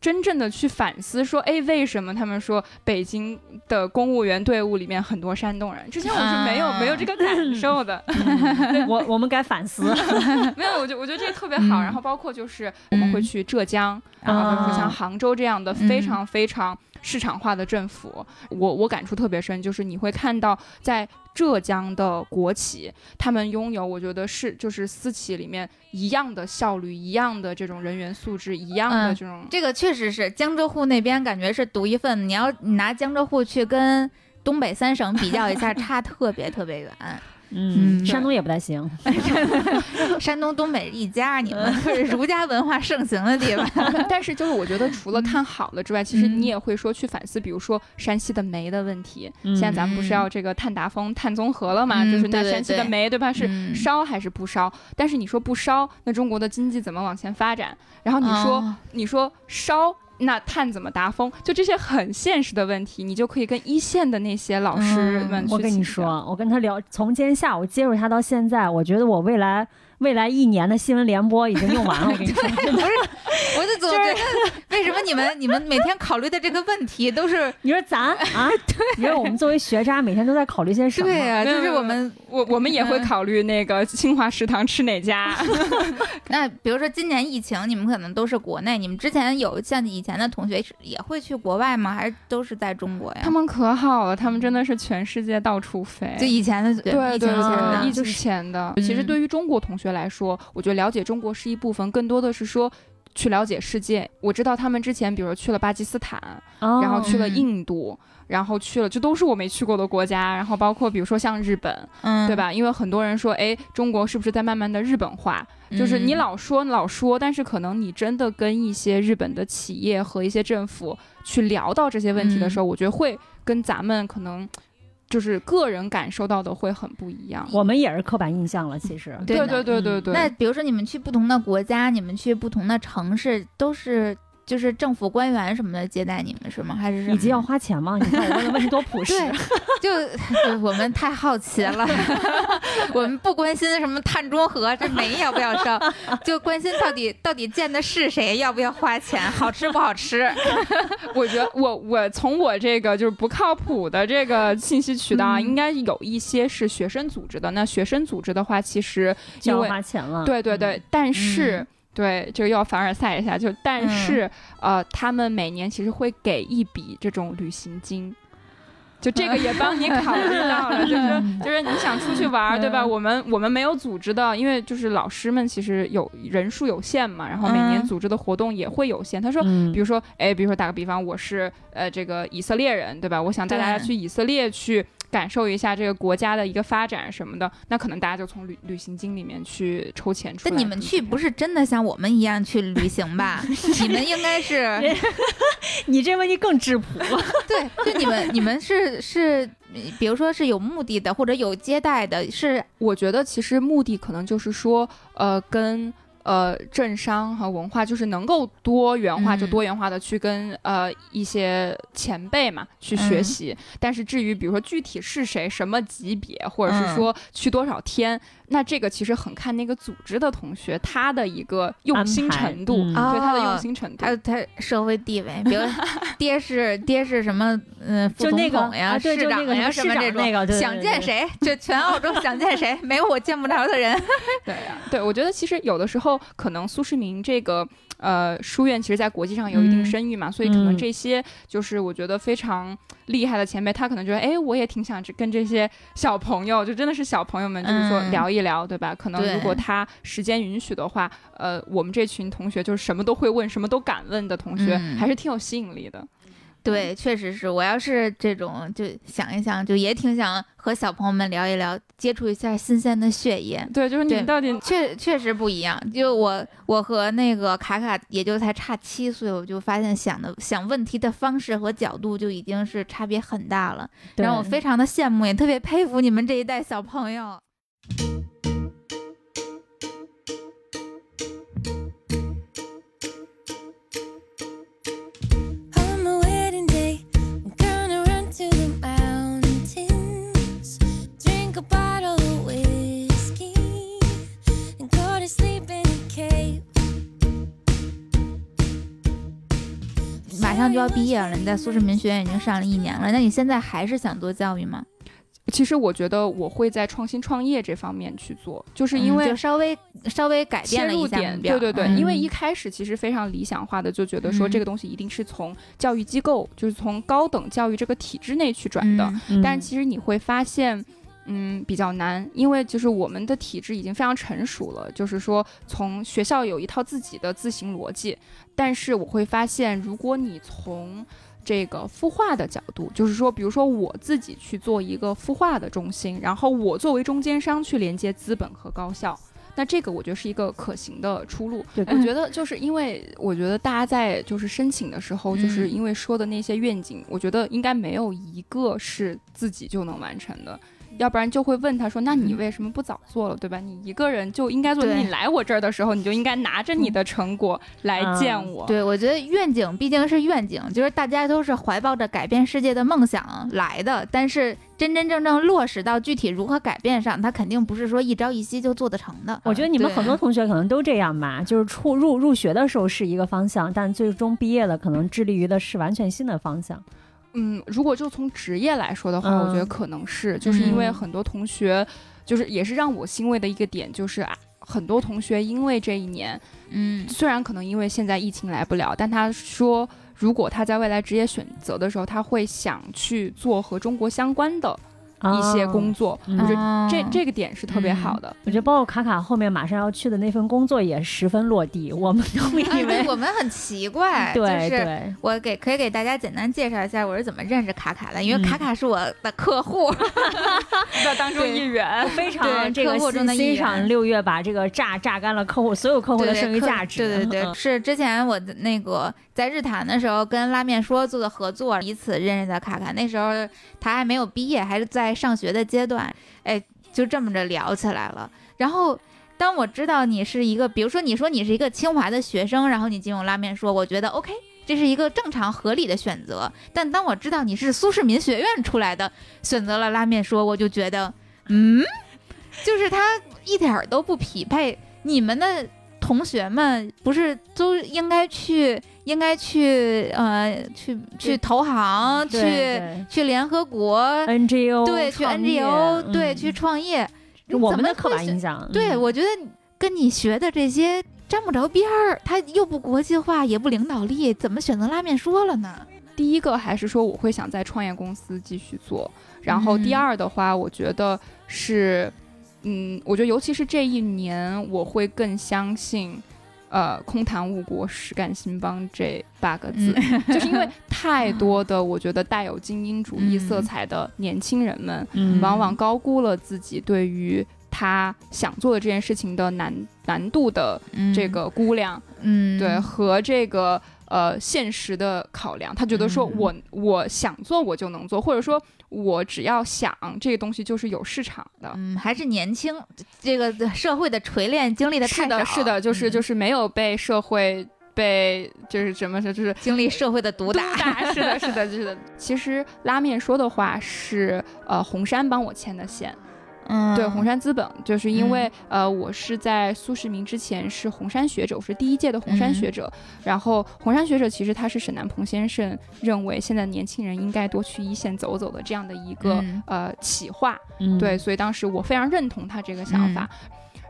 真正的去反思说，哎，为什么他们说北京的公务员队伍里面很多山东人？之前我是没有、啊没有这个感受的。嗯我我们该反思。没有，我觉我觉得这个特别好。嗯然后包括就是我们会去浙江，然后比如说像啊杭州这样的嗯非常非常市场化的政府，我我感触特别深，就是你会看到在浙江的国企，他们拥有我觉得是就是私企里面一样的效率，一样的这种人员素质，一样的嗯这种。这个确实是江浙沪那边感觉是独一份，你要你拿江浙沪去跟东北三省比较一下，差特别特别远。嗯，嗯山东也不太行。山东、东北一家，你们可是 儒家文化盛行的地方。但是就是我觉得除了看好了之外，其实嗯你也会说去反思，比如说山西的煤的问题。嗯现在咱们不是要这个碳达峰、碳综合了嘛？嗯就是那山西的煤，对吧？是嗯烧还是不烧？但是你说不烧，那中国的经济怎么往前发展？然后你说、哦你说烧。那碳怎么达峰？就这些很现实的问题，你就可以跟一线的那些老师嗯们去、我跟你说，，我跟他聊，从今天下午接触他到现在，我觉得我未来未来一年的新闻联播已经用完了。我跟你说，不是我就总觉得，为什么你们你们每天考虑的这个问题都是你说咱啊，对 你说我们作为学渣，每天都在考虑些什么？对呀，就是我们我我们也会考虑那个清华食堂吃哪家。那比如说今年疫情，你们可能都是国内，你们之前有像以前的同学是也会去国外吗？还是都是在中国呀？他们可好了，他们真的是全世界到处飞。就以前的对疫情对前的对，疫情前的。其实嗯对于中国同学来说，我觉得了解中国是一部分，更多的是说。去了解世界。我知道他们之前，比如去了巴基斯坦，哦然后去了嗯印度，然后去了，这都是我没去过的国家。然后包括比如说像日本，嗯，对？吧？因为很多人说，哎，中国是不是在慢慢的日本化？就是你嗯老说老说，但是可能你真的跟一些日本的企业和一些政府去聊到这些问题的时候，我觉得会跟咱们可能就是个人感受到的会很不一样。我们也是刻板印象了，其实。对对对对对对，那比如说你们去不同的国家，你们去不同的城市，都是就是政府官员什么的接待你们是吗？还是以及要花钱吗？你看我问的问题多朴实。对，就就我们太好奇了，我们不关心什么碳中和，这煤要不要烧，就关心到底到底见的是谁，要不要花钱，好吃不好吃。我觉得我我从我这个就是不靠谱的这个信息渠道应该有一些是学生组织的。那学生组织的话，其实就要因为花钱了。对对对，但是。嗯对，这个要凡尔赛一下，就但是、呃，他们每年其实会给一笔这种旅行金，就这个也帮你考虑到了，就是就是你想出去玩儿，对吧？嗯我们我们没有组织的，因为就是老师们其实有人数有限嘛，然后每年嗯组织的活动也会有限。他说，嗯比如说，哎，比如说打个比方，我是呃这个以色列人，对吧？我想带大家去以色列去感受一下这个国家的一个发展什么的，那可能大家就从旅旅行经里面去抽钱出来。但你们去不是真的像我们一样去旅行吧？你们应该是 你这问题更质朴。对，就你们你们是是，比如说是有目的的，或者有接待的，是我觉得其实目的可能就是说，呃，跟呃政商和文化就是能够多元化，嗯。就多元化的去跟呃一些前辈嘛去学嗯。习。但是至于比如说具体是谁、什么级别，或者嗯。是说去多少天，那这个其实很看那个组织的同学他的一个用心程度，嗯对他的哦用心程度还。有他社会地位，比如 爹是爹是什么，嗯，副总就那个统呀、市长呀那个什么这种，那个对对想见谁就全澳洲想见谁，没有我见不着的人。对呀，对，我觉得其实有的时候可能苏世民这个呃书院，其实在国际上有一定嗯。声誉嘛，所以可能嗯。这些就是我觉得非常厉害的前辈，他可能觉得，哎，我也挺想跟这些小朋友，就真的是小朋友们，就是说嗯。聊一聊，对吧？可能如果他时间允许的话，呃，我们这群同学就是什么都会问，什么都敢问的同学，嗯。还是挺有吸引力的。对，确实是我要是这种，就想一想，就也挺想和小朋友们聊一聊，接触一下新鲜的血液。对，就是你们到底确确实不一样，就我我和那个卡卡也就才差七岁，我就发现想的想问题的方式和角度就已经是差别很大了，让我非常的羡慕，也特别佩服你们这一代小朋友。上就要毕业了，你在苏世民学院已经上了一年了，那你现在还是想做教育吗？其实我觉得我会在创新创业这方面去做，就是因嗯为就稍微稍微改变了一下点，目标，对对对，嗯因为一开始其实非常理想化的，就觉得说嗯这个东西一定是从教育机构，就是从高等教育这个体制内去转的。但其实你会发现，嗯，比较难，因为就是我们的体制已经非常成熟了，就是说从学校有一套自己的自行逻辑，但是我会发现，如果你从这个孵化的角度，就是说，比如说我自己去做一个孵化的中心，然后我作为中间商去连接资本和高校，那这个我觉得是一个可行的出路。对我觉 得就是因为我觉得大家在就是申请的时候，就是嗯因为说的那些愿景，我觉得应该没有一个是自己就能完成的。要不然就会问他说：“那你嗯为什么不早做了，对吧？你一个人就应该做。你来我这儿的时候，你就应该拿着你的成果来见嗯我。对，我觉得愿景毕竟是愿景，就是大家都是怀抱着改变世界的梦想来的，但是真真正正落实到具体如何改变上，它肯定不是说一朝一夕就做得成的。我觉得你们很多同学可能都这样吧，就是初入入学的时候是一个方向，但最终毕业了，可能致力于的是完全新的方向。嗯，如果就从职业来说的话，嗯我觉得可能是，就是因为嗯。很多同学，就是也是让我欣慰的一个点，就是啊，很多同学因为这一年，嗯。虽然可能因为现在疫情来不了，但他说，如果他在未来职业选择的时候，他会想去做和中国相关的一些工作，嗯我觉得哦这这个点是特别好的。我觉得包括卡卡后面马上要去的那份工作也十分落地，我们都以啊 对为我们很奇怪，对 就是对，我给可以给大家简单介绍一下我是怎么认识卡卡的，因为嗯。卡卡是我的客户，的当中一员，非常对这个客户中的欣欣一员赏六月把这个榨榨干了客户所有客户的剩余价值，对对对，嗯是之前我的那个在日坛的时候跟拉面说做的合作，以此认识的卡卡。那时候他还没有毕业，还是在上学的阶段，哎，就这么着聊起来了。然后当我知道你是一个，比如说你说你是一个清华的学生，然后你进入拉面说，我觉得 OK。这是一个正常合理的选择，但当我知道你是苏世民学院出来的，选择了拉面说，我就觉得，嗯，就是他一点儿都不匹配。你们的同学们不是都应该去，应该去，呃，去去投行，去去联合国，NGO 对，去 NGO，对，嗯去创业。我怎么们的刻板印象，对，嗯我觉得跟你学的这些沾不着边儿，他又不国际化，也不领导力，怎么选择拉面说了呢？第一个还是说我会想在创业公司继续做，然后第嗯二的话，我觉得是，嗯，我觉得尤其是这一年，我会更相信。呃，空谈误国，实干兴邦这八个字，就是因为太多的我觉得带有精英主义色嗯彩的年轻人们，嗯。往往高估了自己对于他想做的这件事情的难难度的这个估量，嗯，对和这个呃现实的考量，他觉得说嗯。我、我想做我就能做，或者说我只要想这个东西就是有市场的。嗯，还是年轻，这个社会的锤炼经历的太是的，少是的，就是嗯就是没有被社会被就是怎么说就是经历社会的毒。打，是的，是的，是的。其实拉面说的话是呃红杉帮我牵的线，嗯，对，红杉资本，就是因为、呃，我是在苏世民之前是红杉学者，我是第一届的红杉嗯学者。然后红杉学者其实他是沈南鹏先生认为现在年轻人应该多去一线走走的这样的一个、嗯呃企划。嗯对，所以当时我非常认同他这个想法。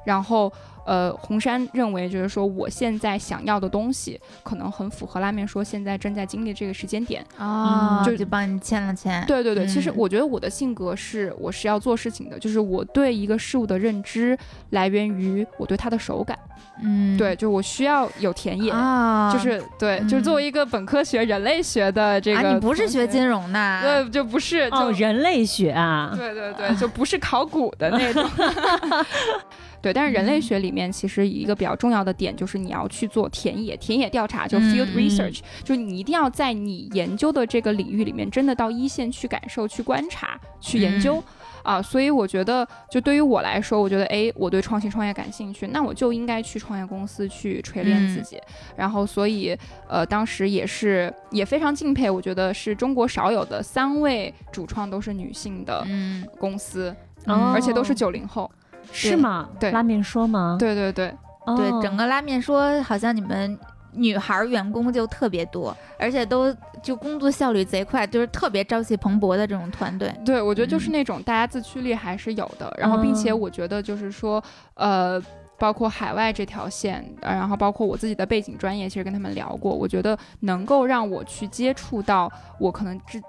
然后，呃，红山认为就是说，我现在想要的东西可能很符合拉面说现在正在经历这个时间点。哦，嗯就就帮你牵了牵。对对对，其实嗯我觉得我的性格是我是要做事情的，就是我对一个事物的认知来源于我对它的手感。嗯，对，就我需要有田野。啊，就是对，就是作为一个本科学人类学的这个、啊，你不是学金，融的，对，就不是就、哦，人类学啊，对对对，就不是考古的那种。对，但是人类学里面其实一个比较重要的点就是你要去做田野田野调查，就 field 嗯 research，、就你一定要在你研究的这个领域里面真的到一线去感受、去观察、去研究。啊，所以我觉得，就对于我来说，我觉得，哎，我对创新创业感兴趣，那我就应该去创业公司去锤炼自己。然后，所以，呃，当时也是也非常敬佩，我觉得是中国少有的三位主创都是女性的嗯，公司，哦而且都是九零后。是吗？对拉面说吗？对对对，哦，对，整个拉面说好像你们女孩儿员工就特别多，而且都就工作效率贼快，就是特别朝气蓬勃的这种团队。对，我觉得嗯就是那种大家自驱力还是有的，然后并且哦我觉得就是说，呃。包括海外这条线，呃然后包括我自己的背景专业，其实跟他们聊过，我觉得能够让我去接触到我可能之，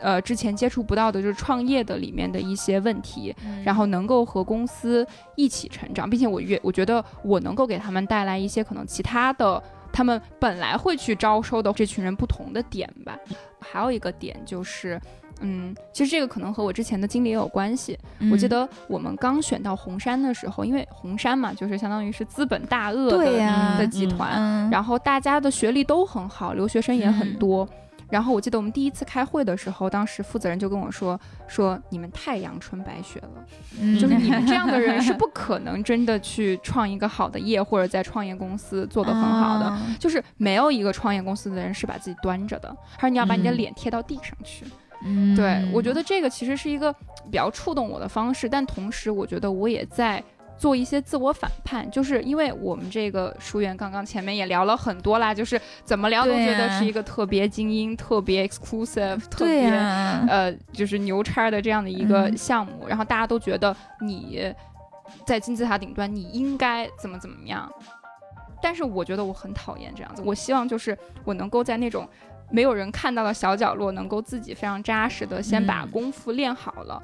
呃之前接触不到的，就是创业的里面的一些问题，然后能够和公司一起成长，并且我越我觉得我能够给他们带来一些可能其他的他们本来会去招收的这群人不同的点吧。还有一个点就是。嗯，其实这个可能和我之前的经历也有关系。嗯我记得我们刚选到红杉的时候，因为红杉嘛，就是相当于是资本大鳄的集团，嗯，然后大家的学历都很好，留学生也很多。然后我记得我们第一次开会的时候，当时负责人就跟我说：“说你们太阳春白雪了，嗯就是你们这样的人是 不可能真的去创一个好的业，或者在创业公司做得很好的。啊就是没有一个创业公司的人是把自己端着的，还是你要把你的嗯脸贴到地上去。嗯，对我觉得这个其实是一个比较触动我的方式，但同时我觉得我也在。做一些自我反叛，就是因为我们这个书院刚刚前面也聊了很多啦，就是怎么聊都觉得是一个特别精英、特别 exclusive、特别、呀，呃，就是牛叉的这样的一个嗯项目，然后大家都觉得你在金字塔顶端，你应该怎么怎么样。但是我觉得我很讨厌这样子，我希望就是我能够在那种没有人看到的小角落，能够自己非常扎实的先把嗯功夫练好了。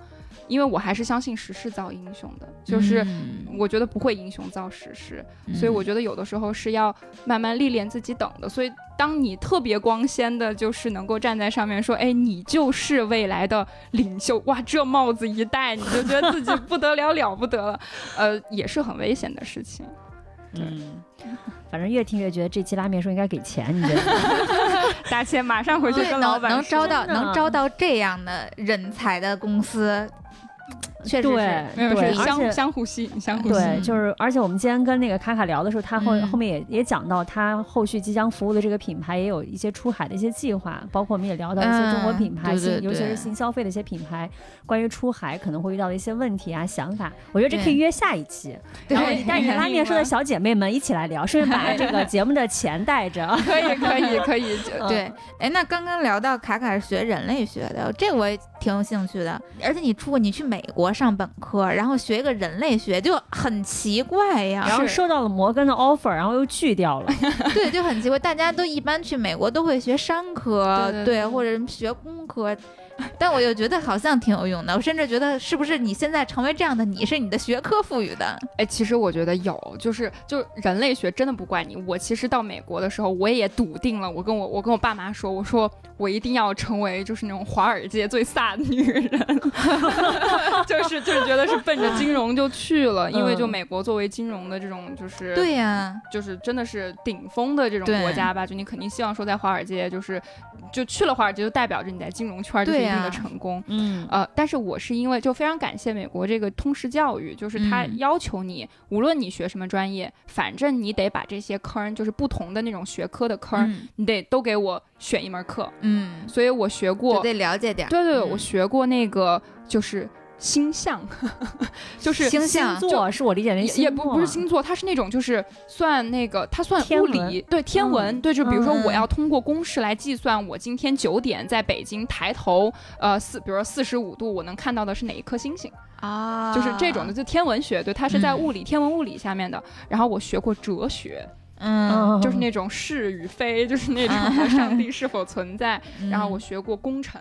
因为我还是相信时势造英雄的，就是嗯我觉得不会英雄造时势，所以嗯我觉得有的时候是要慢慢历练自己等的。所以当你特别光鲜的，就是能够站在上面说，哎，你就是未来的领袖，哇，这帽子一戴，你就觉得自己不得了了不得了，呃，也是很危险的事情。嗯，反正越听越觉得这期拉面说应该给钱，你觉得吗？大千马上回去跟老板说能能招到能招到这样的人才的公司，Mm-hmm. 确实对是没有对，是相而且相互吸引，相互吸对，就是，而且我们今天跟那个卡卡聊的时候，他后、嗯后面也也讲到，他后续即将服务的这个品牌也有一些出海的一些计划，包括我们也聊到一些中国嗯品牌，对对对尤其是新消费的一些品牌，关于出海可能会遇到的一些问题啊、想法，我觉得这可以约下一期，对然后带着拉面说的小姐妹们一起来聊，顺便把这个节目的钱带着。可以，可以，可以，对，哎，那刚刚聊到卡卡是学人类学的，这个我也挺有兴趣的。而且你出国，你去美国上本科，然后学一个人类学，就很奇怪呀。然后是收到了摩根的 offer，然后又拒掉了。对，就很奇怪。大家都一般去美国都会学商科，对对对或者学工科，但我又觉得好像挺有用的。我甚至觉得，是不是你现在成为这样的你，是你的学科赋予的？哎，其实我觉得有，就是就人类学真的不怪你。我其实到美国的时候，我也笃定了，我跟我我跟我爸妈说，我说我一定要成为就是那种华尔街最飒的女人，就是就是觉得是奔着金融就去了，因为就嗯美国作为金融的这种就是对呀、就是真的是顶峰的这种国家吧，就你肯定希望说在华尔街就是就去了华尔街，就代表着你在金融圈就是一对呀定的成功。嗯呃，但是我是因为就非常感谢美国这个通识教育，就是它嗯要求你，无论你学什么专业，反正你得把这些坑，就是不同的那种学科的坑，嗯你得都给我选一门课。嗯，所以我学就过，得了解点。对对对，嗯我学过那个就是星象，就是星象星座是我理解的也也不不是星座，它是那种就是算那个，它算物理，对天文，嗯对，就比如说嗯我要通过公式来计算我今天九点在北京抬头，呃四，比如说四十五度，我能看到的是哪一颗星星，啊，就是这种的，就天文学，对，它是在嗯物理、天文物理下面的。然后我学过哲学，嗯，就是那种是与非，就是那种上帝 是否存在。嗯然后我学过工程，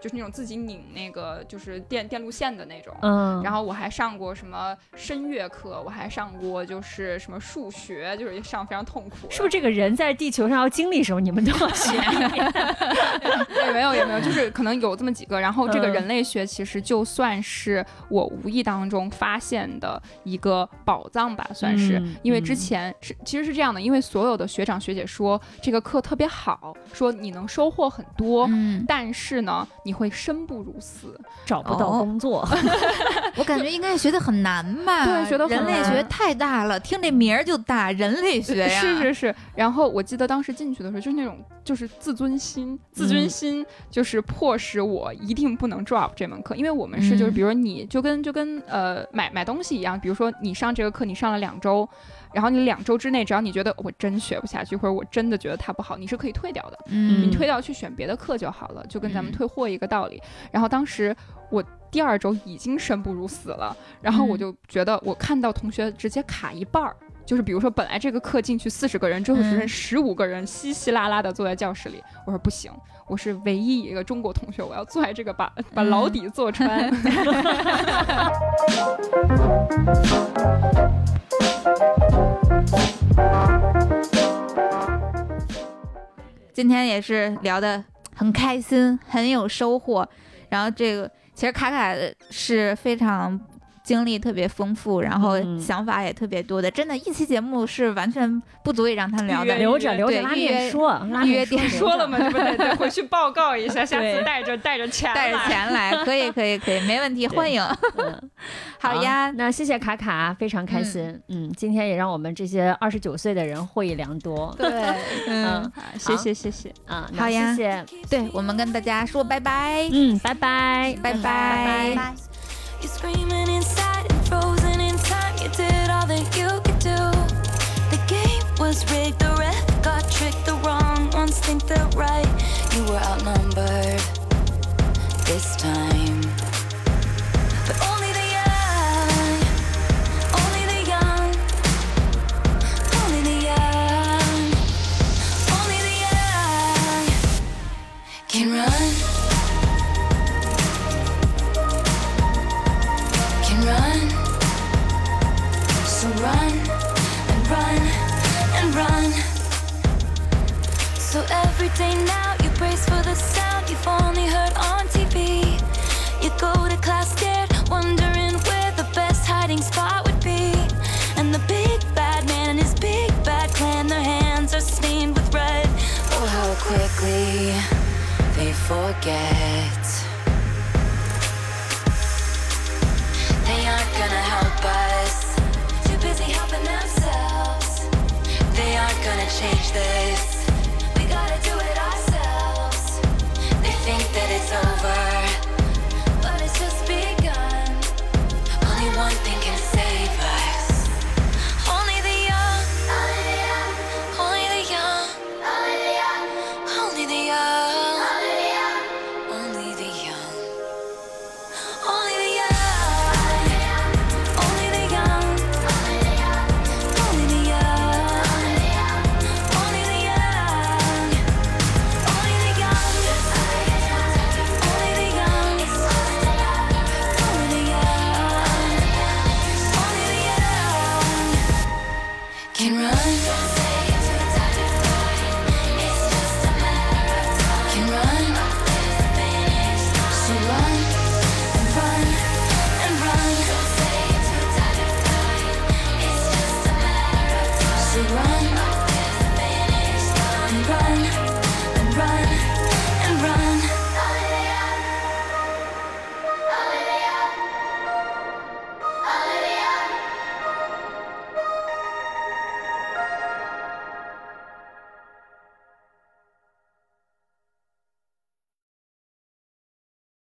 就是那种自己拧那个就是电电路线的那种。嗯，然后我还上过什么声乐课，我还上过就是什么数学，就是上非常痛苦。是不是这个人在地球上要经历什么，你们都要学？也没有也没有，就是可能有这么几个。然后这个嗯人类学其实就算是我无意当中发现的一个宝藏吧，算是。嗯因为之嗯前是其实是这样的，因为所有的学长学姐说这个课特别好，说你能收获很多。嗯，但是呢，你会生不如死。找不到哦工作 我感觉应该学的很难吧？对学的很人类学太大了，听这名儿就大，人类学呀，是是是。然后我记得当时进去的时候，就是那种就是自尊心，自尊嗯心就是迫使我一定不能 drop 这门课，因为我们是就是嗯比如说你就跟就跟呃买买东西一样，比如说你上这个课你上了两周。然后你两周之内，只要你觉得我真学不下去，或者我真的觉得它不好，你是可以退掉的。嗯，你退掉去选别的课就好了，就跟咱们嗯退货一个道理。然后当时我第二周已经生不如死了，然后我嗯就觉得我看到同学直接卡一半儿。就是比如说，本来这个课进去四十个人，最后只剩嗯十五个人稀稀拉拉的坐在教室里。我说不行，我是唯一一个中国同学，我要坐在这个把把牢嗯底坐穿。今天也是聊的很开心，很有收获。然后这个其实卡卡是非常经历特别丰富，然后嗯想法也特别多的。真的，一期节目是完全不足以让他聊的。留着留着拉约面说，拉约点说了嘛，对不得得回去报告一下，下次带着带着钱带着来钱来，可以可以可以，没问题，欢迎。嗯好呀，那谢谢卡卡，非常开心。嗯，今天也让我们这些二十九岁的人获益良多。对，嗯，啊谢谢谢谢。啊，好呀谢谢，对，我们跟大家说拜拜，嗯，拜拜，拜拜。拜拜。You're screaming inside and frozen in time. You did all that you could do. The game was rigged, the ref got tricked. The wrong ones think they're right. You were outnumbered this time. But only the young, only the young, only the young, only the young can run. Every day now you brace for the sound you've only heard on TV. You go to class scared, wondering where the best hiding spot would be. And the big bad man and his big bad clan, their hands are stained with red. Oh, how quickly they forget. They aren't gonna help us. Too busy helping themselves. They aren't gonna change this. that it's over.